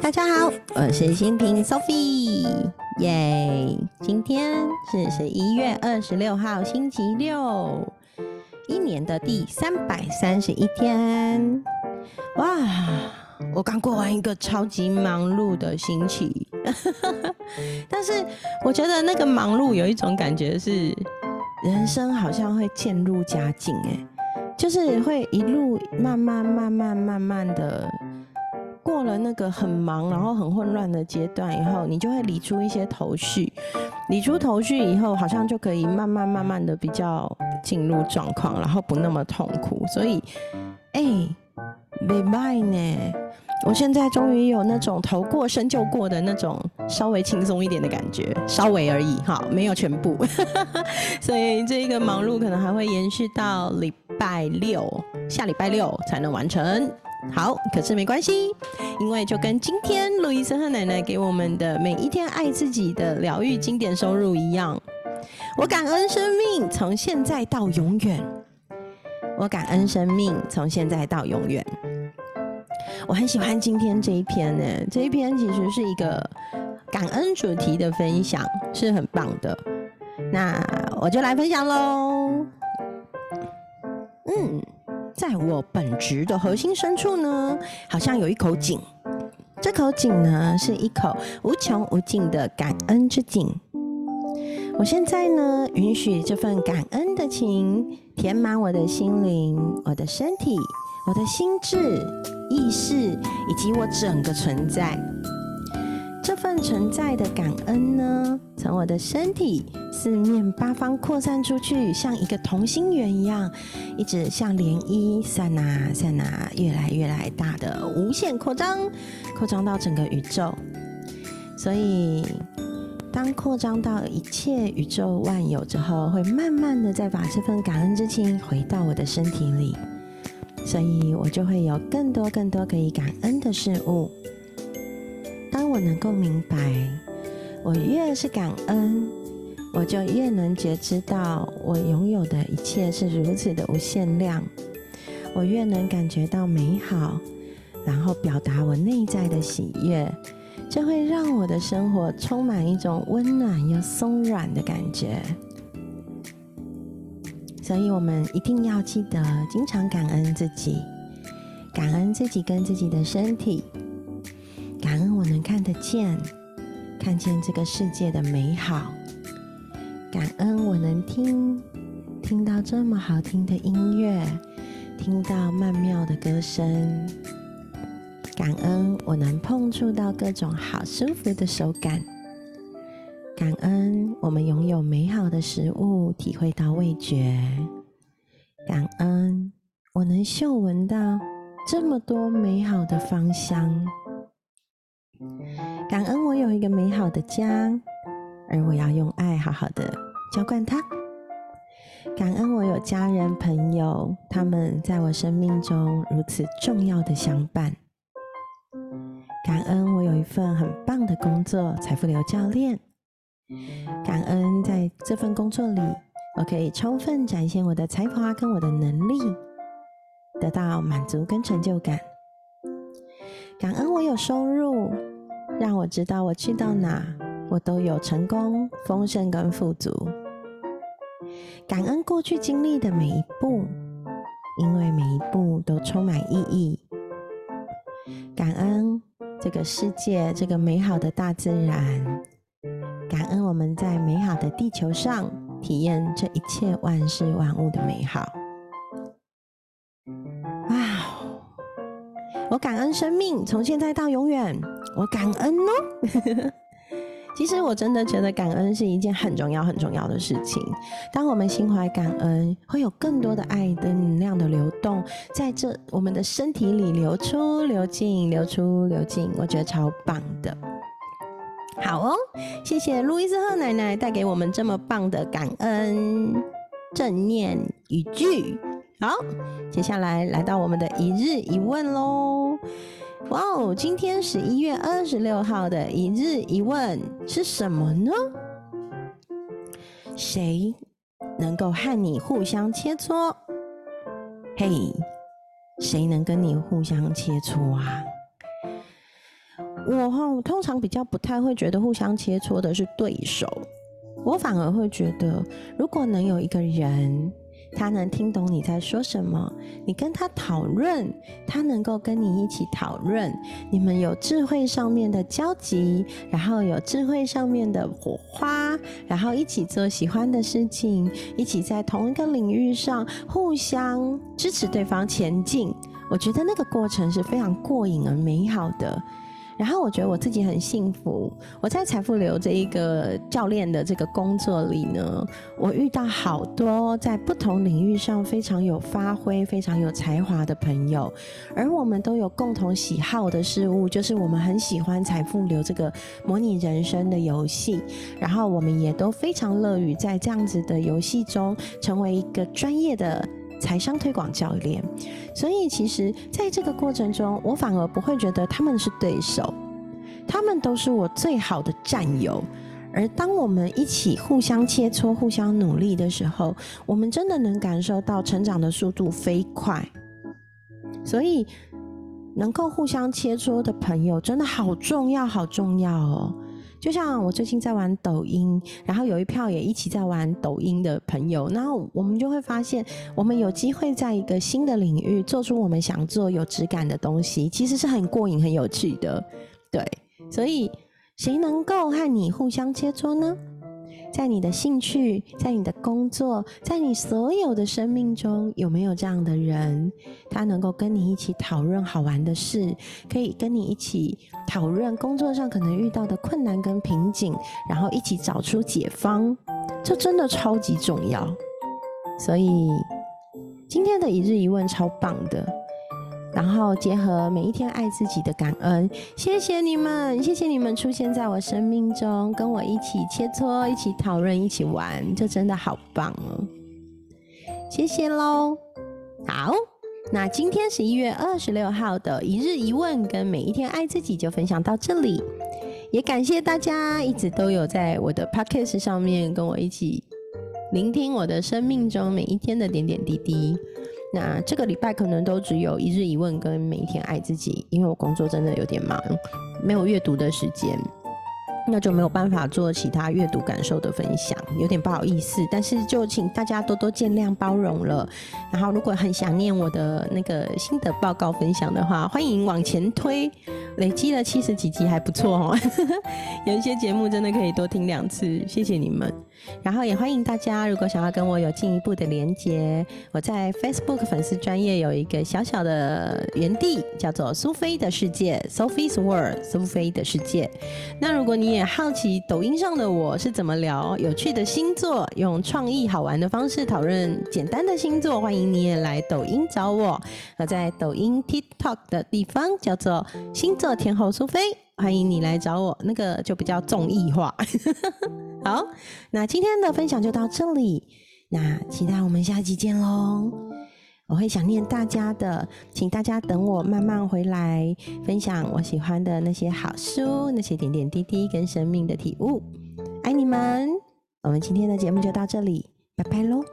大家好，我是新平 Sophie，耶！今天是十一月二十六号，星期六，一年的第三百三十一天。哇，我刚过完一个超级忙碌的星期，但是我觉得那个忙碌有一种感觉是，人生好像会渐入佳境，哎，就是会一路慢慢慢慢慢慢的。过了那个很忙，然后很混乱的阶段以后，你就会理出一些头绪，理出头绪以后，好像就可以慢慢慢慢的比较进入状况，然后不那么痛苦。所以，哎，拜拜呢！我现在终于有那种头过身就过的那种稍微轻松一点的感觉，稍微而已哈，没有全部。所以这一个忙碌可能还会延续到礼拜六，下礼拜六才能完成。好，可是没关系，因为就跟今天路易斯和奶奶给我们的每一天爱自己的疗愈经典收入一样，我感恩生命从现在到永远，我感恩生命从现在到永远。我很喜欢今天这一篇呢，这一篇其实是一个感恩主题的分享，是很棒的。那我就来分享喽。嗯。在我本职的核心深处呢，好像有一口井。这口井呢，是一口无穷无尽的感恩之井。我现在呢，允许这份感恩的情填满我的心灵、我的身体、我的心智、意识以及我整个存在。这份存在的感恩呢，从我的身体四面八方扩散出去，像一个同心圆一样，一直像涟漪散啊散啊，越来越来大的无限扩张，扩张到整个宇宙。所以，当扩张到一切宇宙万有之后，会慢慢的再把这份感恩之情回到我的身体里，所以我就会有更多更多可以感恩的事物。我能够明白，我越是感恩，我就越能觉知到我拥有的一切是如此的无限量。我越能感觉到美好，然后表达我内在的喜悦，就会让我的生活充满一种温暖又松软的感觉。所以，我们一定要记得经常感恩自己，感恩自己跟自己的身体。感恩我能看得见，看见这个世界的美好。感恩我能听，听到这么好听的音乐，听到曼妙的歌声。感恩我能碰触到各种好舒服的手感。感恩我们拥有美好的食物，体会到味觉。感恩我能嗅闻到这么多美好的芳香。感恩我有一个美好的家，而我要用爱好好的浇灌它。感恩我有家人朋友，他们在我生命中如此重要的相伴。感恩我有一份很棒的工作，财富流教练。感恩在这份工作里，我可以充分展现我的才华跟我的能力，得到满足跟成就感。感恩我有收入。让我知道，我去到哪，我都有成功、丰盛跟富足。感恩过去经历的每一步，因为每一步都充满意义。感恩这个世界，这个美好的大自然。感恩我们在美好的地球上体验这一切万事万物的美好。哇我感恩生命，从现在到永远，我感恩哦。其实我真的觉得感恩是一件很重要、很重要的事情。当我们心怀感恩，会有更多的爱的能量的流动，在这我们的身体里流出、流进、流出、流进，我觉得超棒的。好哦，谢谢路易斯赫奶奶带给我们这么棒的感恩正念语句。好，接下来来到我们的一日一问喽。哇哦，今天十一月二十六号的一日一问是什么呢？谁能够和你互相切磋？嘿，谁能跟你互相切磋啊？我哈通常比较不太会觉得互相切磋的是对手，我反而会觉得，如果能有一个人。他能听懂你在说什么，你跟他讨论，他能够跟你一起讨论，你们有智慧上面的交集，然后有智慧上面的火花，然后一起做喜欢的事情，一起在同一个领域上互相支持对方前进。我觉得那个过程是非常过瘾而美好的。然后我觉得我自己很幸福。我在财富流这一个教练的这个工作里呢，我遇到好多在不同领域上非常有发挥、非常有才华的朋友，而我们都有共同喜好的事物，就是我们很喜欢财富流这个模拟人生的游戏。然后我们也都非常乐于在这样子的游戏中成为一个专业的。财商推广教练，所以其实在这个过程中，我反而不会觉得他们是对手，他们都是我最好的战友。而当我们一起互相切磋、互相努力的时候，我们真的能感受到成长的速度飞快。所以，能够互相切磋的朋友真的好重要，好重要哦。就像我最近在玩抖音，然后有一票也一起在玩抖音的朋友，然后我们就会发现，我们有机会在一个新的领域做出我们想做有质感的东西，其实是很过瘾、很有趣的。对，所以谁能够和你互相切磋呢？在你的兴趣，在你的工作，在你所有的生命中，有没有这样的人？他能够跟你一起讨论好玩的事，可以跟你一起讨论工作上可能遇到的困难跟瓶颈，然后一起找出解方。这真的超级重要。所以今天的一日一问超棒的。然后结合每一天爱自己的感恩，谢谢你们，谢谢你们出现在我生命中，跟我一起切磋，一起讨论，一起玩，这真的好棒哦！谢谢喽。好，那今天十一月二十六号的一日一问跟每一天爱自己就分享到这里，也感谢大家一直都有在我的 podcast 上面跟我一起聆听我的生命中每一天的点点滴滴。那这个礼拜可能都只有一日一问跟每天爱自己，因为我工作真的有点忙，没有阅读的时间，那就没有办法做其他阅读感受的分享，有点不好意思。但是就请大家多多见谅包容了。然后如果很想念我的那个心得报告分享的话，欢迎往前推，累积了七十几集还不错哦。有一些节目真的可以多听两次，谢谢你们。然后也欢迎大家，如果想要跟我有进一步的连接，我在 Facebook 粉丝专业有一个小小的园地，叫做苏菲的世界 （Sophie's World）。苏菲的世界。那如果你也好奇抖音上的我是怎么聊有趣的星座，用创意好玩的方式讨论简单的星座，欢迎你也来抖音找我。我在抖音 TikTok 的地方叫做星座天后苏菲。欢迎你来找我，那个就比较综艺化。好，那今天的分享就到这里，那期待我们下期见喽。我会想念大家的，请大家等我慢慢回来分享我喜欢的那些好书，那些点点滴滴跟生命的体悟。爱你们，我们今天的节目就到这里，拜拜喽。